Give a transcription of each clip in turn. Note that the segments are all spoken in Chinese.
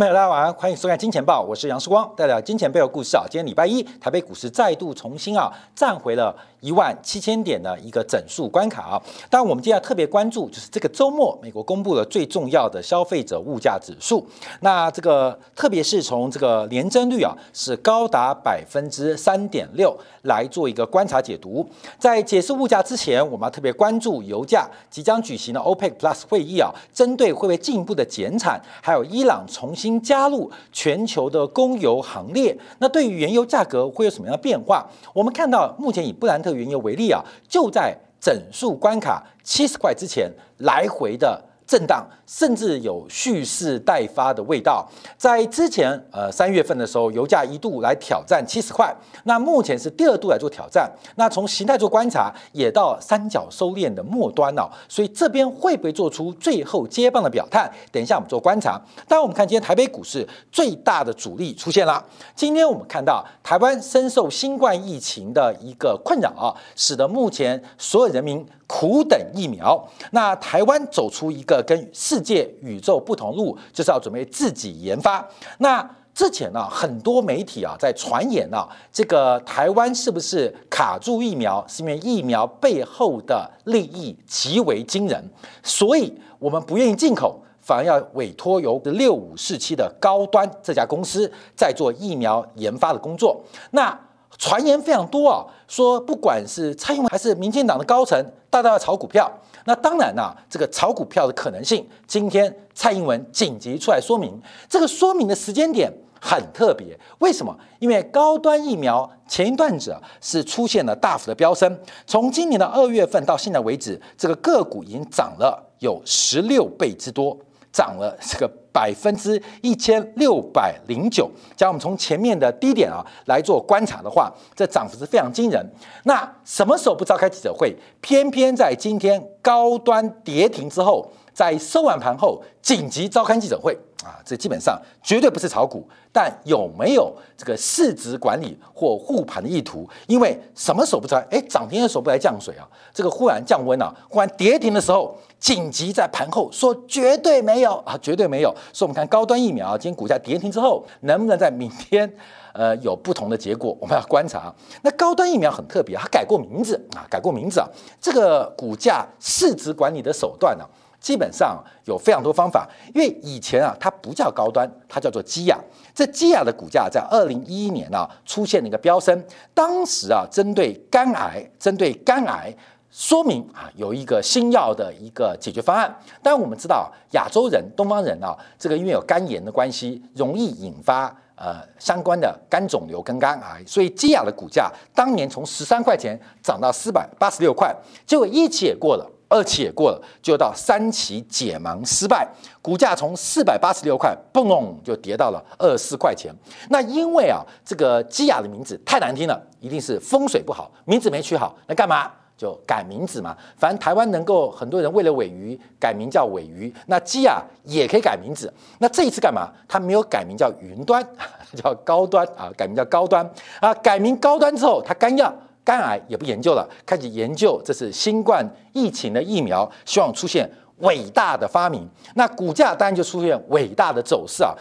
朋友，大家晚安欢迎收看《金钱报》，我是杨世光，带来金钱背后故事啊。今天礼拜一，台北股市再度重新啊站回了一万七千点的一个整数关卡啊。当然，我们今天要特别关注，就是这个周末美国公布了最重要的消费者物价指数。那这个特别是从这个年增率啊是高达百分之三点六来做一个观察解读。在解释物价之前，我们要特别关注油价即将举行的 OPEC Plus 会议啊，针对会不会进一步的减产，还有伊朗重新加入全球的供油行列，那对于原油价格会有什么样的变化？我们看到目前以布兰特原油为例啊，就在整数关卡七十块之前来回的。震荡，甚至有蓄势待发的味道。在之前，呃，三月份的时候，油价一度来挑战七十块。那目前是第二度来做挑战。那从形态做观察，也到三角收敛的末端了。所以这边会不会做出最后接棒的表态？等一下我们做观察。当然，我们看今天台北股市最大的阻力出现了。今天我们看到台湾深受新冠疫情的一个困扰啊，使得目前所有人民。苦等疫苗，那台湾走出一个跟世界宇宙不同路，就是要准备自己研发。那之前呢，很多媒体啊在传言啊，这个台湾是不是卡住疫苗？是因为疫苗背后的利益极为惊人，所以我们不愿意进口，反而要委托由六五四七的高端这家公司在做疫苗研发的工作。那传言非常多啊，说不管是蔡英文还是民进党的高层，大大要炒股票。那当然啦，这个炒股票的可能性，今天蔡英文紧急出来说明，这个说明的时间点很特别。为什么？因为高端疫苗前一段子是出现了大幅的飙升，从今年的二月份到现在为止，这个个股已经涨了有十六倍之多。涨了这个百分之一千六百零九，将我们从前面的低点啊来做观察的话，这涨幅是非常惊人。那什么时候不召开记者会？偏偏在今天高端跌停之后，在收完盘后紧急召开记者会啊，这基本上绝对不是炒股，但有没有这个市值管理或护盘的意图？因为什么时候不来？哎，涨停的时候不来降水啊，这个忽然降温啊，忽然跌停的时候。紧急在盘后说绝对没有啊，绝对没有。所以我们看高端疫苗，今天股价跌停之后，能不能在明天呃有不同的结果？我们要观察。那高端疫苗很特别，它改过名字啊，改过名字啊。这个股价市值管理的手段呢，基本上有非常多方法。因为以前啊，它不叫高端，它叫做基亚。这基亚的股价在二零一一年啊出现了一个飙升，当时啊针对肝癌，针对肝癌。说明啊，有一个新药的一个解决方案。当然，我们知道亚洲人、东方人啊，这个因为有肝炎的关系，容易引发呃相关的肝肿瘤跟肝癌，所以基亚的股价当年从十三块钱涨到四百八十六块，结果一期也过了，二期也过了，就到三期解盲失败，股价从四百八十六块嘣就跌到了二十四块钱。那因为啊，这个基亚的名字太难听了，一定是风水不好，名字没取好，那干嘛？就改名字嘛，反正台湾能够很多人为了尾鱼改名叫尾鱼，那基亚也可以改名字。那这一次干嘛？他没有改名叫云端，叫高端啊，改名叫高端啊。改名高端之后，他干要、肝癌也不研究了，开始研究这是新冠疫情的疫苗，希望出现伟大的发明。那股价当然就出现伟大的走势啊。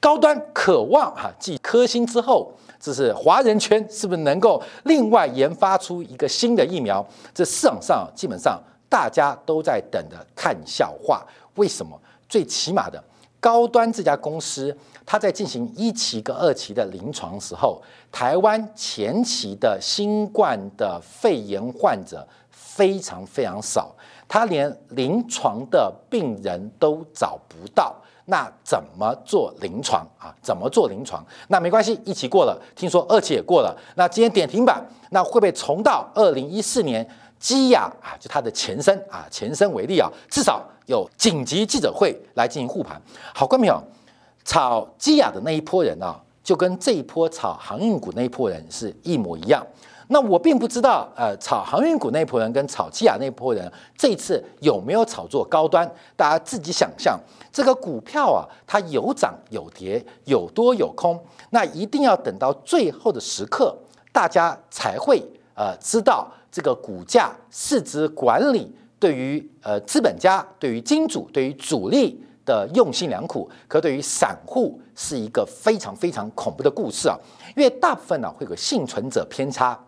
高端渴望哈继科兴之后。这是华人圈是不是能够另外研发出一个新的疫苗？这市场上基本上大家都在等着看笑话。为什么？最起码的高端这家公司，它在进行一期跟二期的临床时候，台湾前期的新冠的肺炎患者非常非常少，它连临床的病人都找不到。那怎么做临床啊？怎么做临床？那没关系，一期过了，听说二期也过了。那今天点停板，那会不会重到二零一四年基亚啊？就它的前身啊，前身为例啊，至少有紧急记者会来进行护盘。好，观众朋友，炒基亚的那一波人啊，就跟这一波炒航运股那一波人是一模一样。那我并不知道，呃，炒航运股那一波人跟炒基亚那一波人，这次有没有炒作高端？大家自己想象，这个股票啊，它有涨有跌，有多有空，那一定要等到最后的时刻，大家才会呃知道这个股价市值管理对于呃资本家、对于金主、对于主力的用心良苦，可对于散户是一个非常非常恐怖的故事啊！因为大部分呢会有幸存者偏差，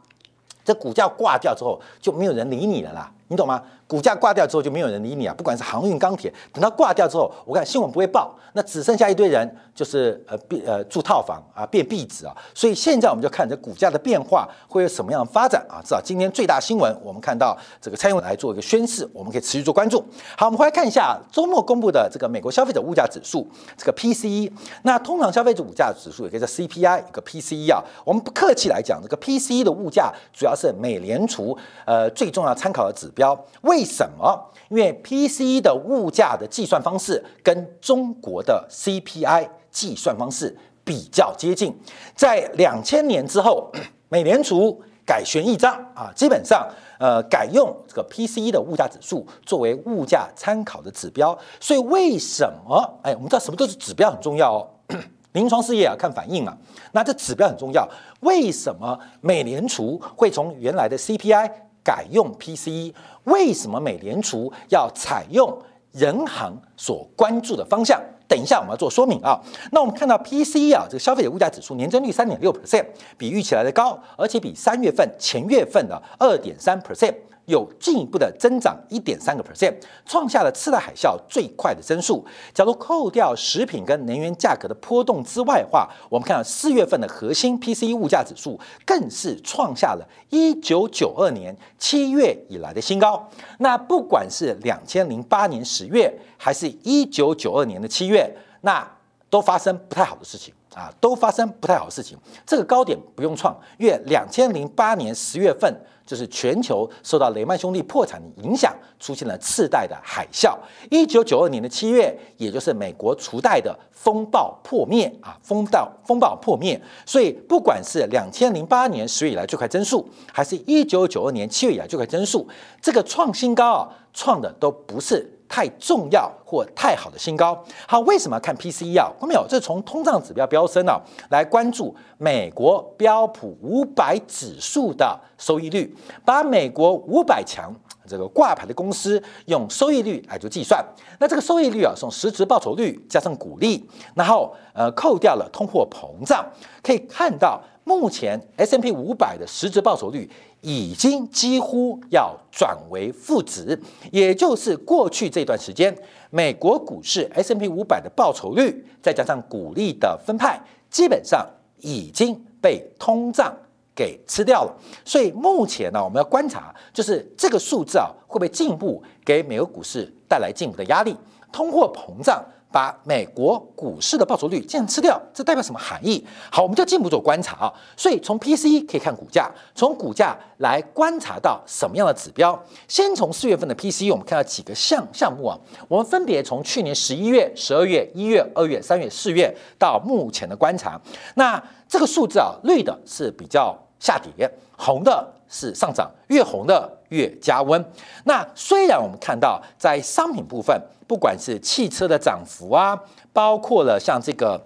这股价挂掉之后就没有人理你了啦，你懂吗？股价挂掉之后就没有人理你啊！不管是航运、钢铁，等它挂掉之后，我看新闻不会报，那只剩下一堆人，就是呃变呃住套房啊，变壁纸啊。所以现在我们就看这股价的变化会有什么样的发展啊？至少今天最大新闻，我们看到这个蔡英文来做一个宣誓，我们可以持续做关注。好，我们回来看一下周末公布的这个美国消费者物价指数，这个 PCE。那通常消费者物价指数也可以叫 CPI，一个 PCE 啊。我们不客气来讲，这个 PCE 的物价主要是美联储呃最重要参考的指标。为为什么？因为 PCE 的物价的计算方式跟中国的 CPI 计算方式比较接近。在两千年之后，美联储改弦易张啊，基本上呃改用这个 PCE 的物价指数作为物价参考的指标。所以为什么？哎，我们知道什么都是指标很重要哦。临床试验啊，看反应嘛。那这指标很重要。为什么美联储会从原来的 CPI？改用 PCE，为什么美联储要采用人行所关注的方向？等一下我们要做说明啊。那我们看到 PCE 啊，这个消费者物价指数年增率三点六 percent，比预期来的高，而且比三月份前月份的二点三 percent。有进一步的增长一点三个 percent，创下了次贷海啸最快的增速。假如扣掉食品跟能源价格的波动之外的话，我们看到四月份的核心 PCE 物价指数更是创下了一九九二年七月以来的新高。那不管是两千零八年十月，还是一九九二年的七月，那都发生不太好的事情啊，都发生不太好的事情。这个高点不用创，因为两千零八年十月份。就是全球受到雷曼兄弟破产的影响，出现了次贷的海啸。一九九二年的七月，也就是美国除贷的风暴破灭啊，风暴风暴破灭。所以，不管是两千零八年十月以来最快增速，还是一九九二年七月以来最快增速，这个创新高啊，创的都不是。太重要或太好的新高，好，为什么看 PCE 啊？看没有？这是从通胀指标飙升啊，来关注美国标普五百指数的收益率，把美国五百强这个挂牌的公司用收益率来做计算。那这个收益率啊，从实质报酬率加上股利，然后呃扣掉了通货膨胀，可以看到目前 S M P 五百的实质报酬率。已经几乎要转为负值，也就是过去这段时间，美国股市 S M P 五百的报酬率，再加上股利的分派，基本上已经被通胀给吃掉了。所以目前呢，我们要观察，就是这个数字啊，会不会进一步给美国股市带来进一步的压力？通货膨胀。把美国股市的报酬率这样吃掉，这代表什么含义？好，我们就进一步做观察啊。所以从 PCE 可以看股价，从股价来观察到什么样的指标？先从四月份的 PCE，我们看到几个项项目啊。我们分别从去年十一月、十二月、一月、二月、三月、四月到目前的观察。那这个数字啊，绿的是比较下跌，红的是上涨，越红的越加温。那虽然我们看到在商品部分。不管是汽车的涨幅啊，包括了像这个，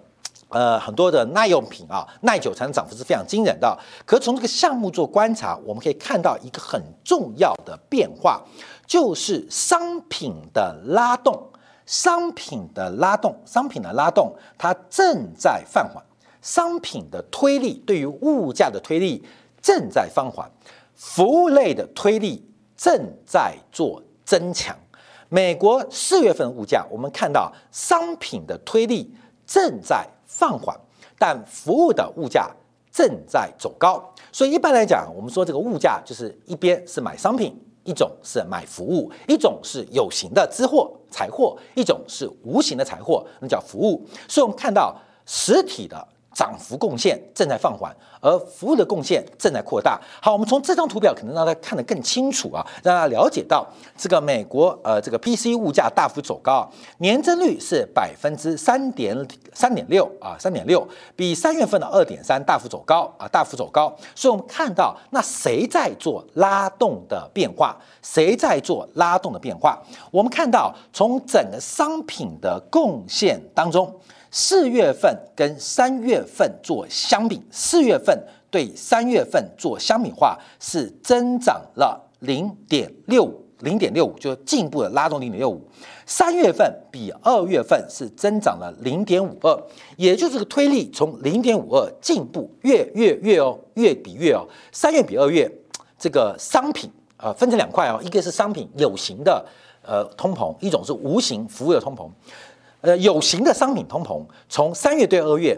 呃，很多的耐用品啊，耐久材的涨幅是非常惊人的。可从这个项目做观察，我们可以看到一个很重要的变化，就是商品的拉动，商品的拉动，商品的拉动，它正在放缓，商品的推力对于物价的推力正在放缓，服务类的推力正在做增强。美国四月份物价，我们看到商品的推力正在放缓，但服务的物价正在走高。所以一般来讲，我们说这个物价就是一边是买商品，一种是买服务，一种是有形的资货财货，一种是无形的财货，那叫服务。所以我们看到实体的。涨幅贡献正在放缓，而服务的贡献正在扩大。好，我们从这张图表可能让大家看得更清楚啊，让大家了解到这个美国呃这个 PC 物价大幅走高，年增率是百分之三点三点六啊，三点六比三月份的二点三大幅走高啊，大幅走高。所以我们看到那谁在做拉动的变化？谁在做拉动的变化？我们看到从整个商品的贡献当中。四月份跟三月份做相比，四月份对三月份做相比化是增长了零点六零点六五，就进一步的拉动零点六五。三月份比二月份是增长了零点五二，也就是个推力从零点五二进步，月月月哦，月比月哦，三月比二月，这个商品啊分成两块哦，一个是商品有形的呃通膨，一种是无形服务的通膨。呃，有形的商品通膨从三月对二月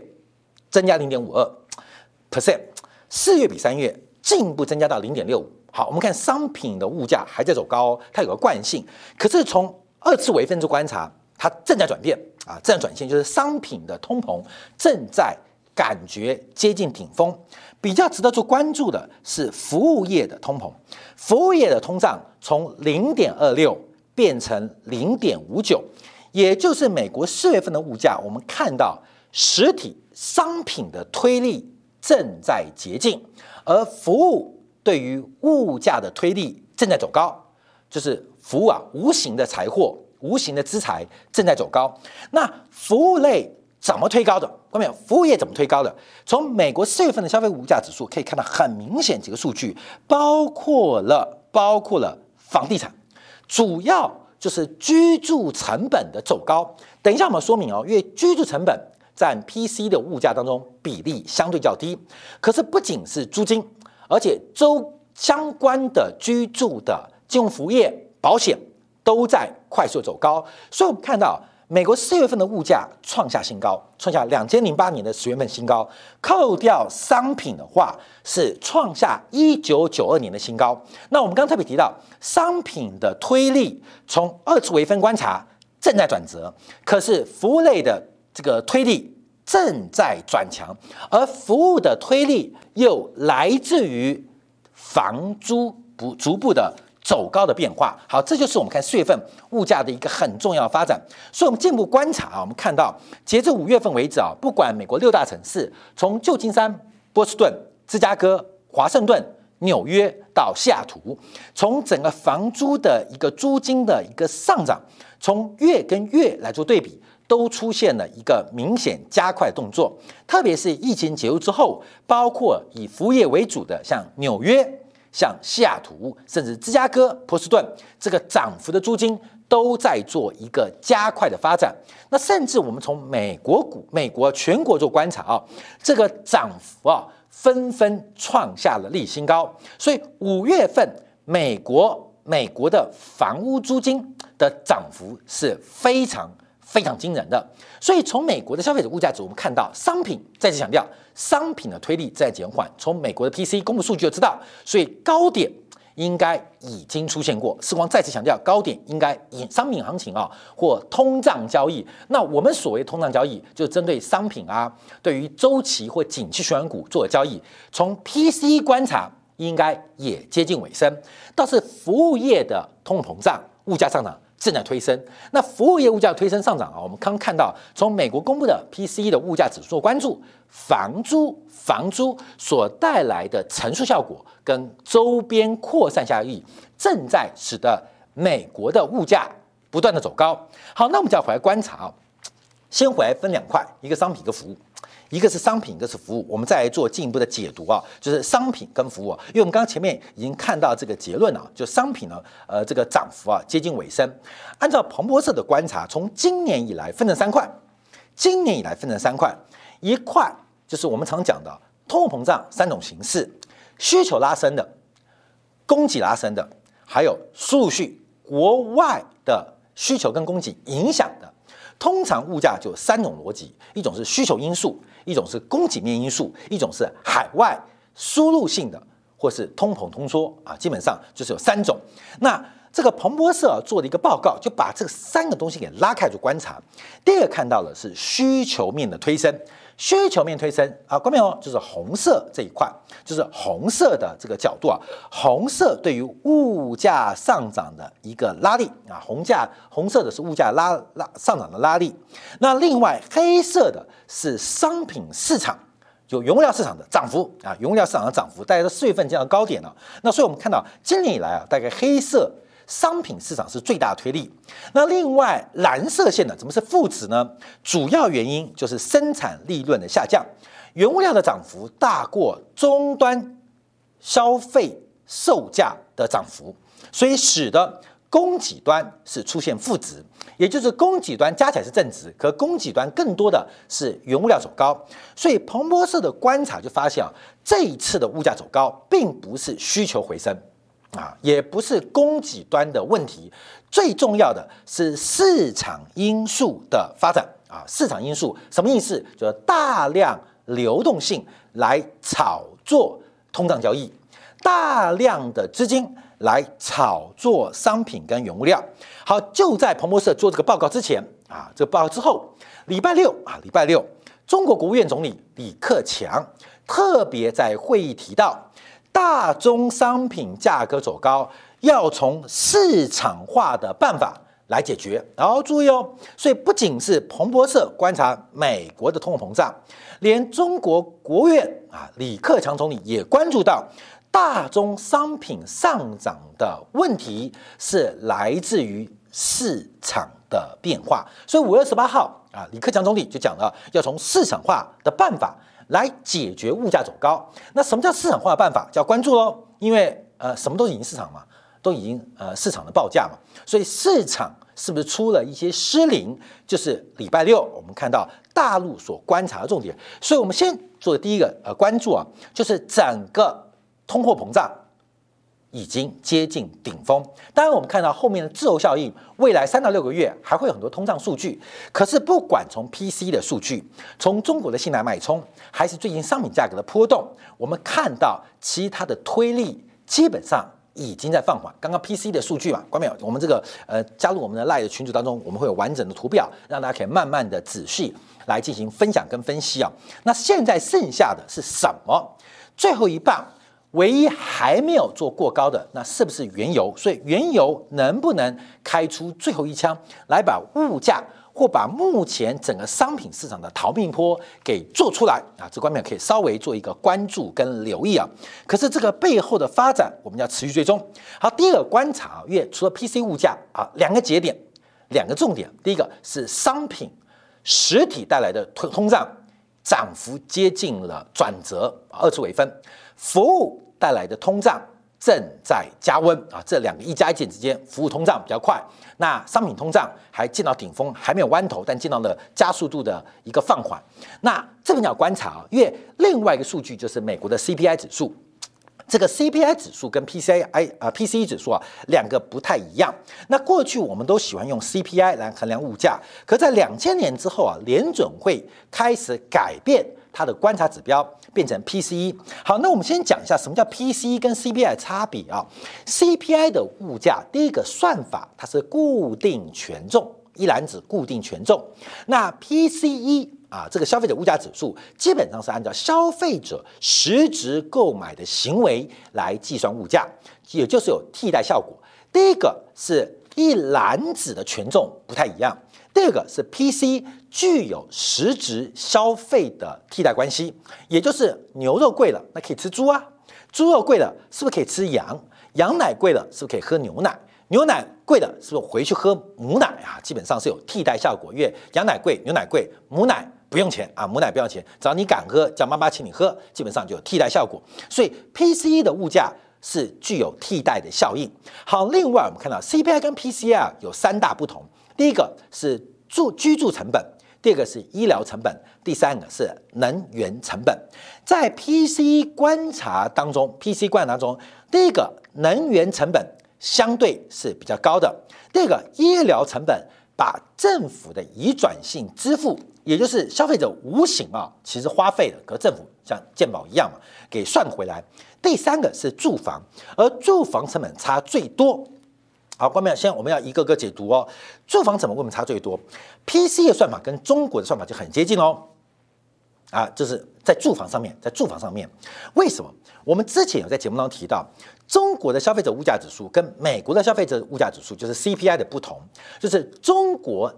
增加零点五二 percent，四月比三月进一步增加到零点六五。好，我们看商品的物价还在走高，它有个惯性，可是从二次微分做观察，它正在转变啊，正在转线，就是商品的通膨正在感觉接近顶峰。比较值得做关注的是服务业的通膨，服务业的通胀从零点二六变成零点五九，也就是美国四月份的物价，我们看到实体商品的推力正在接近，而服务对于物价的推力正在走高，就是。服务啊，无形的财货、无形的资财正在走高。那服务类怎么推高的？外面？服务业怎么推高的？从美国四月份的消费物价指数可以看到很明显几个数据，包括了包括了房地产，主要就是居住成本的走高。等一下我们说明哦，因为居住成本占 PC 的物价当中比例相对较低，可是不仅是租金，而且周相关的居住的金融服务业。保险都在快速走高，所以我们看到美国四月份的物价创下新高，创下两千零八年的十月份新高。扣掉商品的话，是创下一九九二年的新高。那我们刚刚特别提到，商品的推力从二次微分观察正在转折，可是服务类的这个推力正在转强，而服务的推力又来自于房租不逐步的。走高的变化，好，这就是我们看四月份物价的一个很重要发展。所以，我们进一步观察啊，我们看到截至五月份为止啊，不管美国六大城市，从旧金山、波士顿、芝加哥、华盛顿、纽约到西雅图，从整个房租的一个租金的一个上涨，从月跟月来做对比，都出现了一个明显加快动作。特别是疫情结束之后，包括以服务业为主的，像纽约。像西雅图，甚至芝加哥、波士顿，这个涨幅的租金都在做一个加快的发展。那甚至我们从美国股、美国全国做观察啊，这个涨幅啊纷纷创下了历史新高。所以五月份美国美国的房屋租金的涨幅是非常。非常惊人的，所以从美国的消费者物价指，我们看到商品再次强调，商品的推力在减缓。从美国的 PC 公布数据就知道，所以高点应该已经出现过。时光再次强调，高点应该以商品行情啊，或通胀交易。那我们所谓通胀交易，就是针对商品啊，对于周期或景气循环股做的交易。从 PC 观察，应该也接近尾声。倒是服务业的通货膨胀、物价上涨。正在推升，那服务业物价推升上涨啊，我们刚看到从美国公布的 PCE 的物价指数关注房租，房租所带来的乘数效果跟周边扩散效益，正在使得美国的物价不断的走高。好，那我们就要回来观察啊，先回来分两块，一个商品，一个服务。一个是商品，一个是服务，我们再来做进一步的解读啊，就是商品跟服务，因为我们刚刚前面已经看到这个结论了，就商品呢，呃，这个涨幅啊接近尾声。按照彭博社的观察，从今年以来分成三块，今年以来分成三块，一块就是我们常讲的通货膨胀三种形式，需求拉升的，供给拉升的，还有数据国外的需求跟供给影响的。通常物价就三种逻辑，一种是需求因素，一种是供给面因素，一种是海外输入性的，或是通膨通缩啊，基本上就是有三种。那这个彭博社做的一个报告，就把这三个东西给拉开做观察。第二个看到的是需求面的推升。需求面推升啊，关面哦，就是红色这一块，就是红色的这个角度啊，红色对于物价上涨的一个拉力啊，红价红色的是物价拉拉上涨的拉力。那另外黑色的是商品市场，就原物料市场的涨幅啊，原物料市场的涨幅，大概在四月份见到高点了。那所以我们看到今年以来啊，大概黑色。商品市场是最大的推力。那另外蓝色线的怎么是负值呢？主要原因就是生产利润的下降，原物料的涨幅大过终端消费售价的涨幅，所以使得供给端是出现负值，也就是供给端加起来是正值，可供给端更多的是原物料走高。所以彭博社的观察就发现啊，这一次的物价走高，并不是需求回升啊，也不是供给端的问题，最重要的是市场因素的发展啊。市场因素什么意思？就是大量流动性来炒作通胀交易，大量的资金。来炒作商品跟原物料。好，就在彭博社做这个报告之前啊，这个报告之后，礼拜六啊，礼拜六，中国国务院总理李克强特别在会议提到，大宗商品价格走高，要从市场化的办法来解决。然后注意哦，所以不仅是彭博社观察美国的通货膨胀，连中国国务院啊，李克强总理也关注到。大宗商品上涨的问题是来自于市场的变化，所以五月十八号啊，李克强总理就讲了，要从市场化的办法来解决物价走高。那什么叫市场化的办法？叫关注喽，因为呃，什么都已经市场嘛，都已经呃市场的报价嘛，所以市场是不是出了一些失灵？就是礼拜六我们看到大陆所观察的重点。所以我们先做第一个呃关注啊，就是整个。通货膨胀已经接近顶峰，当然我们看到后面的滞后效应，未来三到六个月还会有很多通胀数据。可是不管从 PC 的数据，从中国的信贷脉冲，还是最近商品价格的波动，我们看到其他的推力基本上已经在放缓。刚刚 PC 的数据嘛，关没有？我们这个呃加入我们的 Live 群组当中，我们会有完整的图表，让大家可以慢慢的仔细来进行分享跟分析啊。那现在剩下的是什么？最后一棒。唯一还没有做过高的，那是不是原油？所以原油能不能开出最后一枪，来把物价或把目前整个商品市场的逃命坡给做出来啊？这方面可以稍微做一个关注跟留意啊。可是这个背后的发展，我们要持续追踪。好，第二个观察，因为除了 PC 物价啊，两个节点，两个重点，第一个是商品实体带来的通通胀涨幅接近了转折，二次尾分，服务。带来的通胀正在加温啊，这两个一加一减之间，服务通胀比较快，那商品通胀还见到顶峰，还没有弯头，但见到了加速度的一个放缓。那这边要观察啊，因为另外一个数据就是美国的 CPI 指数，这个 CPI 指数跟 PCI 啊 PCE 指数啊两个不太一样。那过去我们都喜欢用 CPI 来衡量物价，可在两千年之后啊，联准会开始改变。它的观察指标变成 PCE。好，那我们先讲一下什么叫 PCE 跟 CPI 差别啊？CPI 的物价，第一个算法它是固定权重，一篮子固定权重。那 PCE 啊，这个消费者物价指数基本上是按照消费者实质购买的行为来计算物价，也就是有替代效果。第一个是一篮子的权重不太一样。第二个是 PC 具有实质消费的替代关系，也就是牛肉贵了，那可以吃猪啊；猪肉贵了，是不是可以吃羊？羊奶贵了，是不是可以喝牛奶？牛奶贵了，是不是回去喝母奶啊？基本上是有替代效果，因为羊奶贵，牛奶贵，母奶不用钱啊，母奶不要钱，只要你敢喝，叫妈妈请你喝，基本上就有替代效果。所以 PC 的物价是具有替代的效应。好，另外我们看到 CPI 跟 PCI 啊有三大不同。第一个是住居住成本，第二个是医疗成本，第三个是能源成本。在 PC 观察当中，PC 观察当中，第一个能源成本相对是比较高的，第二个医疗成本把政府的移转性支付，也就是消费者无形啊，其实花费的，和政府像健保一样嘛，给算回来。第三个是住房，而住房成本差最多。好，关面现在我们要一个个解读哦。住房怎么为我们差最多？PC 的算法跟中国的算法就很接近哦。啊，就是在住房上面，在住房上面，为什么？我们之前有在节目当中提到，中国的消费者物价指数跟美国的消费者物价指数，就是 CPI 的不同，就是中国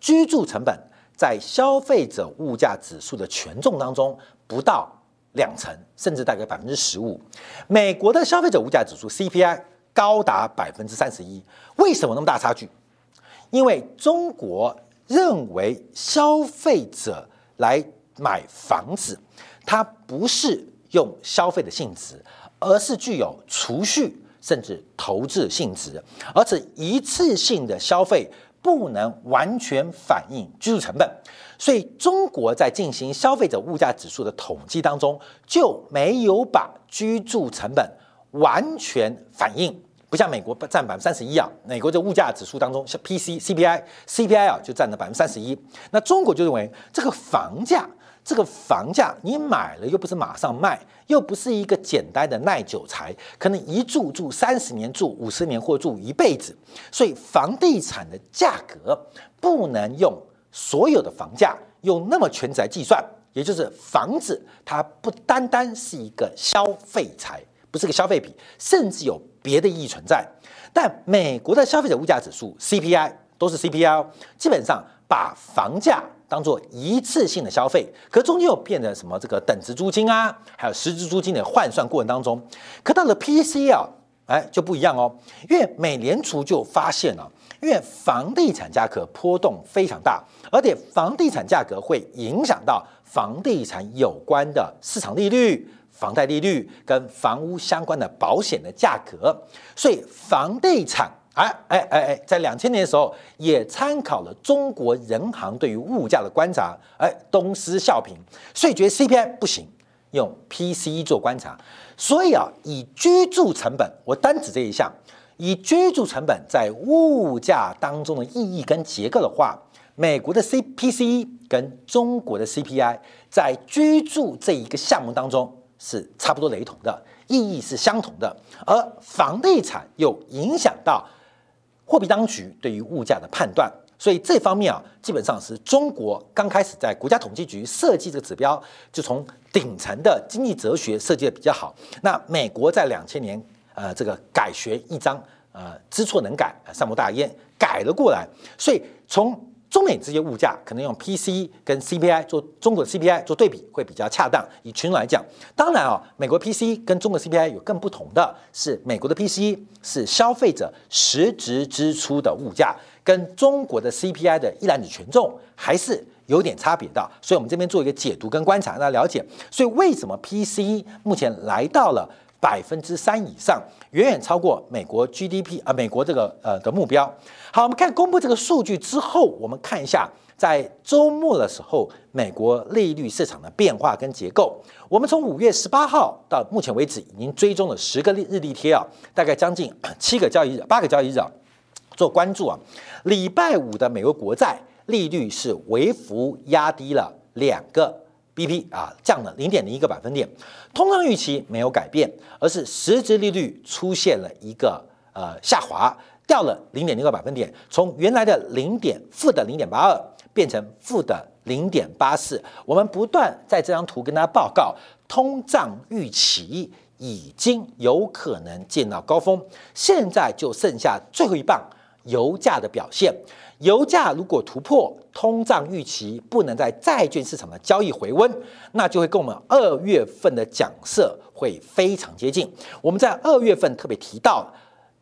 居住成本在消费者物价指数的权重当中不到两成，甚至大概百分之十五。美国的消费者物价指数 CPI。高达百分之三十一，为什么那么大差距？因为中国认为消费者来买房子，它不是用消费的性质，而是具有储蓄甚至投资性质，而且一次性的消费不能完全反映居住成本，所以中国在进行消费者物价指数的统计当中就没有把居住成本完全反映。不像美国占百分之三十一啊，美国的物价指数当中，像 P C C P I C P I 啊就占了百分之三十一。那中国就认为这个房价，这个房价你买了又不是马上卖，又不是一个简单的耐久财，可能一住住三十年、住五十年或住一辈子，所以房地产的价格不能用所有的房价用那么全值来计算，也就是房子它不单单是一个消费财。不是个消费品，甚至有别的意义存在。但美国的消费者物价指数 CPI 都是 CPI，基本上把房价当做一次性的消费，可中间又变成什么这个等值租金啊，还有实质租金的换算过程当中，可到了 PC 啊，哎就不一样哦，因为美联储就发现了，因为房地产价格波动非常大，而且房地产价格会影响到房地产有关的市场利率。房贷利率跟房屋相关的保险的价格，所以房地产，哎哎哎哎，在两千年的时候也参考了中国人行对于物价的观察，哎，东施效颦，所以觉得 CPI 不行，用 PCE 做观察。所以啊，以居住成本，我单指这一项，以居住成本在物价当中的意义跟结构的话，美国的 CPCE 跟中国的 CPI 在居住这一个项目当中。是差不多雷同的，意义是相同的，而房地产又影响到货币当局对于物价的判断，所以这方面啊，基本上是中国刚开始在国家统计局设计这个指标，就从顶层的经济哲学设计的比较好。那美国在两千年，呃，这个改学一章，呃，知错能改，善莫大焉，改了过来，所以从。中美之间物价可能用 P C 跟 CPI 做中国的 CPI 做对比会比较恰当。以群来讲，当然啊，美国 P C 跟中国 CPI 有更不同的是，美国的 P C 是消费者实质支出的物价，跟中国的 CPI 的一揽子权重还是有点差别的。所以，我们这边做一个解读跟观察，大家了解。所以，为什么 P C 目前来到了？百分之三以上，远远超过美国 GDP 啊，美国这个呃的目标。好，我们看公布这个数据之后，我们看一下在周末的时候，美国利率市场的变化跟结构。我们从五月十八号到目前为止，已经追踪了十个日日历贴啊，大概将近七个交易日、八个交易日啊，做关注啊。礼拜五的美国国债利率是微幅压低了两个。B P 啊降了零点零一个百分点，通胀预期没有改变，而是实质利率出现了一个呃下滑，掉了零点零个百分点，从原来的零点负的零点八二变成负的零点八四。我们不断在这张图跟大家报告，通胀预期已经有可能见到高峰，现在就剩下最后一棒，油价的表现。油价如果突破通胀预期，不能在债券市场的交易回温，那就会跟我们二月份的讲设会非常接近。我们在二月份特别提到，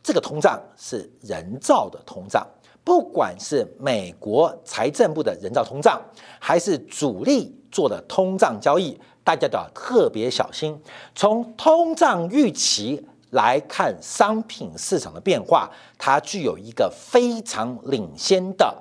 这个通胀是人造的通胀，不管是美国财政部的人造通胀，还是主力做的通胀交易，大家都要特别小心。从通胀预期。来看商品市场的变化，它具有一个非常领先的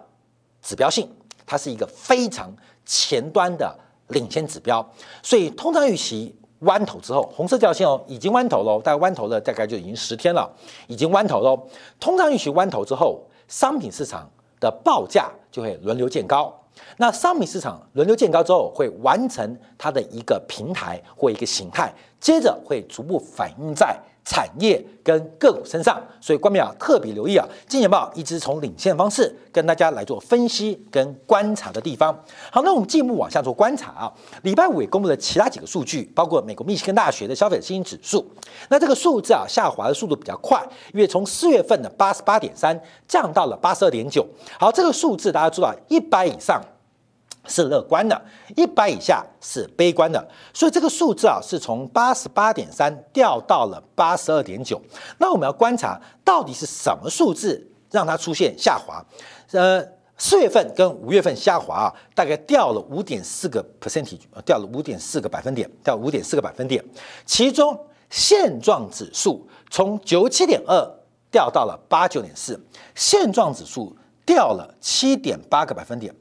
指标性，它是一个非常前端的领先指标。所以，通胀预期弯头之后，红色调线哦，已经弯头了，大概弯头了，大概就已经十天了，已经弯头喽。通胀预期弯头之后，商品市场的报价就会轮流见高。那商品市场轮流见高之后，会完成它的一个平台或一个形态，接着会逐步反映在。产业跟个股身上，所以官媒啊特别留意啊，金钱豹一直从领先方式跟大家来做分析跟观察的地方。好，那我们进一步往下做观察啊。礼拜五也公布了其他几个数据，包括美国密歇根大学的消费者信心指数。那这个数字啊下滑的速度比较快，因为从四月份的八十八点三降到了八十二点九。好，这个数字大家知道一百以上。是乐观的，一百以下是悲观的，所以这个数字啊是从八十八点三掉到了八十二点九。那我们要观察到底是什么数字让它出现下滑？呃，四月份跟五月份下滑啊，大概掉了五点四个 percentage，掉了五点四个百分点，掉五点四个百分点。其中现状指数从九七点二掉到了八九点四，现状指数掉了七点八个百分点。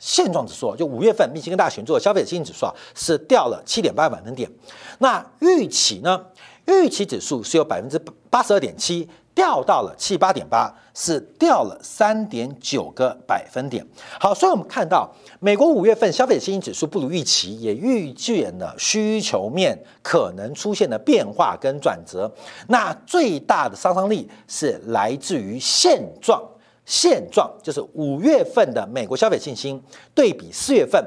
现状指数就五月份密歇根大学做的消费者信心指数啊，是掉了七点八个百分点。那预期呢？预期指数是有百分之八十二点七。掉到了七八点八，是掉了三点九个百分点。好，所以我们看到美国五月份消费者信心指数不如预期，也预见了需求面可能出现的变化跟转折。那最大的杀伤力是来自于现状，现状就是五月份的美国消费信心对比四月份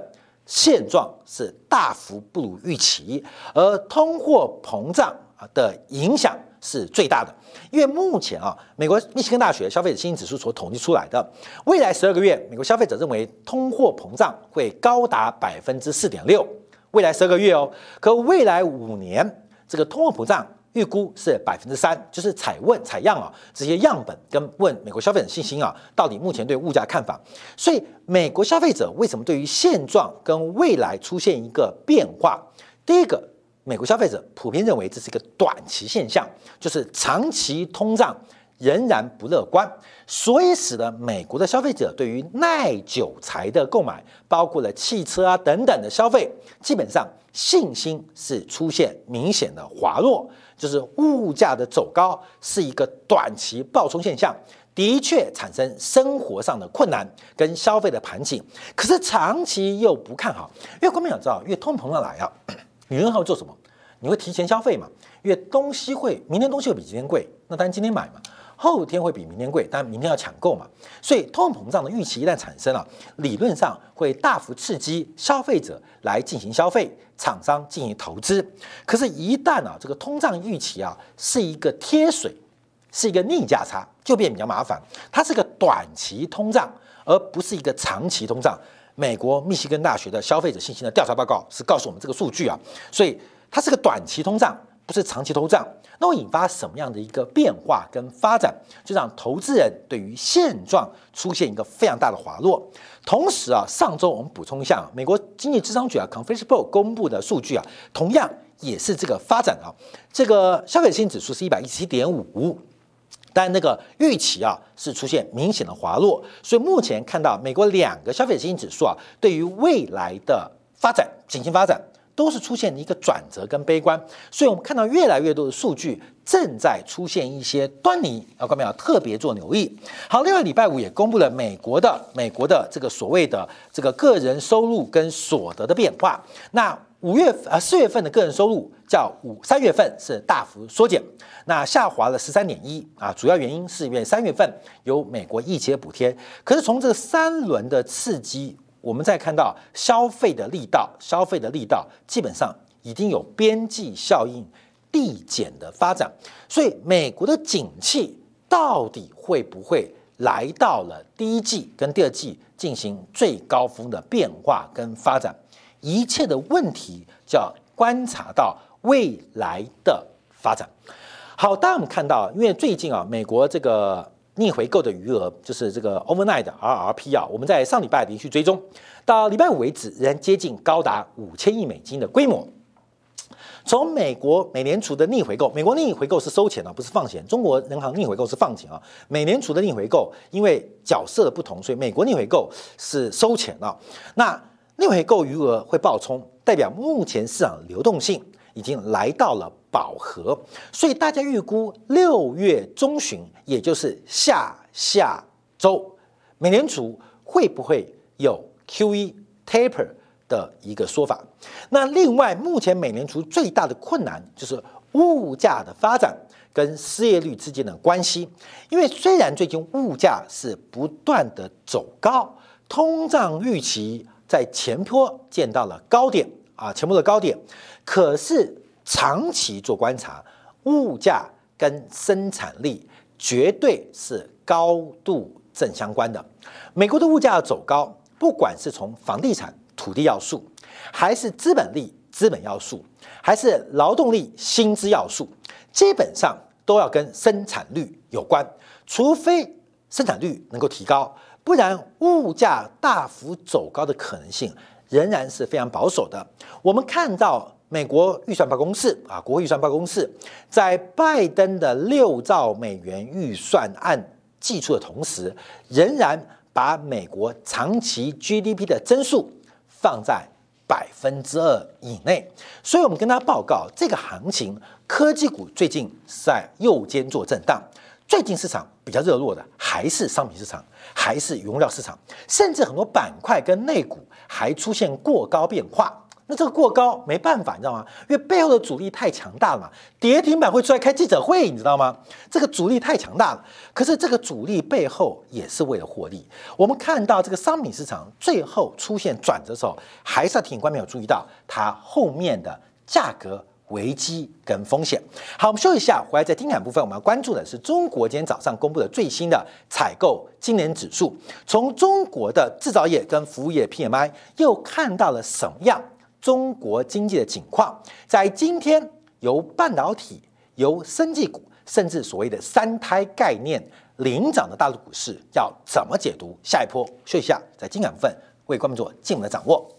现状是大幅不如预期，而通货膨胀的影响。是最大的，因为目前啊，美国密西根大学消费者信心指数所统计出来的，未来十二个月，美国消费者认为通货膨胀会高达百分之四点六，未来十二个月哦，可未来五年这个通货膨胀预估是百分之三，就是采问采样啊这些样本跟问美国消费者信心啊，到底目前对物价看法，所以美国消费者为什么对于现状跟未来出现一个变化？第一个。美国消费者普遍认为这是一个短期现象，就是长期通胀仍然不乐观，所以使得美国的消费者对于耐久材的购买，包括了汽车啊等等的消费，基本上信心是出现明显的滑落，就是物价的走高是一个短期暴冲现象，的确产生生活上的困难跟消费的盘颈，可是长期又不看好，因为国民想知道，越通膨要来啊。女人还会做什么？你会提前消费嘛？因为东西会明天东西会比今天贵，那当然今天买嘛。后天会比明天贵，但明天要抢购嘛。所以通货膨胀的预期一旦产生了，理论上会大幅刺激消费者来进行消费，厂商进行投资。可是，一旦啊这个通胀预期啊是一个贴水，是一个逆价差，就变比较麻烦。它是个短期通胀，而不是一个长期通胀。美国密西根大学的消费者信心的调查报告是告诉我们这个数据啊，所以它是个短期通胀，不是长期通胀。那会引发什么样的一个变化跟发展，就让投资人对于现状出现一个非常大的滑落。同时啊，上周我们补充一下，美国经济智商局啊 （Conference Board） 公布的数据啊，同样也是这个发展啊，这个消费者信指数是一百一十七点五。但那个预期啊是出现明显的滑落，所以目前看到美国两个消费者信心指数啊，对于未来的发展、景气发展都是出现一个转折跟悲观，所以我们看到越来越多的数据正在出现一些端倪，啊各位要特别做留意。好，另外礼拜五也公布了美国的美国的这个所谓的这个个人收入跟所得的变化，那。五月呃四月份的个人收入较五三月份是大幅缩减，那下滑了十三点一啊，主要原因是因为三月份有美国疫情补贴，可是从这三轮的刺激，我们再看到消费的力道，消费的力道基本上已经有边际效应递减的发展，所以美国的景气到底会不会来到了第一季跟第二季进行最高峰的变化跟发展？一切的问题就要观察到未来的发展。好，当我们看到，因为最近啊，美国这个逆回购的余额，就是这个 overnight 的 RRP 啊，我们在上礼拜连续追踪，到礼拜五为止，仍然接近高达五千亿美金的规模。从美国美联储的逆回购，美国逆回购是收钱啊，不是放钱；中国人行逆回购是放钱啊。美联储的逆回购，因为角色的不同，所以美国逆回购是收钱啊。那逆回购余额会爆冲，代表目前市场流动性已经来到了饱和，所以大家预估六月中旬，也就是下下周，美联储会不会有 QE taper 的一个说法？那另外，目前美联储最大的困难就是物价的发展跟失业率之间的关系，因为虽然最近物价是不断的走高，通胀预期。在前坡见到了高点啊，前坡的高点，可是长期做观察，物价跟生产力绝对是高度正相关的。美国的物价要走高，不管是从房地产、土地要素，还是资本力、资本要素，还是劳动力、薪资要素，基本上都要跟生产率有关，除非生产率能够提高。不然，物价大幅走高的可能性仍然是非常保守的。我们看到美国预算办公室啊，国会预算办公室在拜登的六兆美元预算案寄出的同时，仍然把美国长期 GDP 的增速放在百分之二以内。所以，我们跟大家报告，这个行情科技股最近在右肩做震荡。最近市场比较热络的还是商品市场，还是原料市场，甚至很多板块跟内股还出现过高变化。那这个过高没办法，你知道吗？因为背后的主力太强大了嘛。跌停板会出来开记者会，你知道吗？这个主力太强大了。可是这个主力背后也是为了获利。我们看到这个商品市场最后出现转折的时候，还是要提醒观众注意到它后面的价格。危机跟风险。好，我们休息一下，回来在听感部分，我们要关注的是中国今天早上公布的最新的采购经理指数。从中国的制造业跟服务业 PMI 又看到了什么样中国经济的景况？在今天由半导体、由生技股，甚至所谓的三胎概念领涨的大陆股市，要怎么解读下一波？休息一下，在精彩部分为观众做进一步的掌握。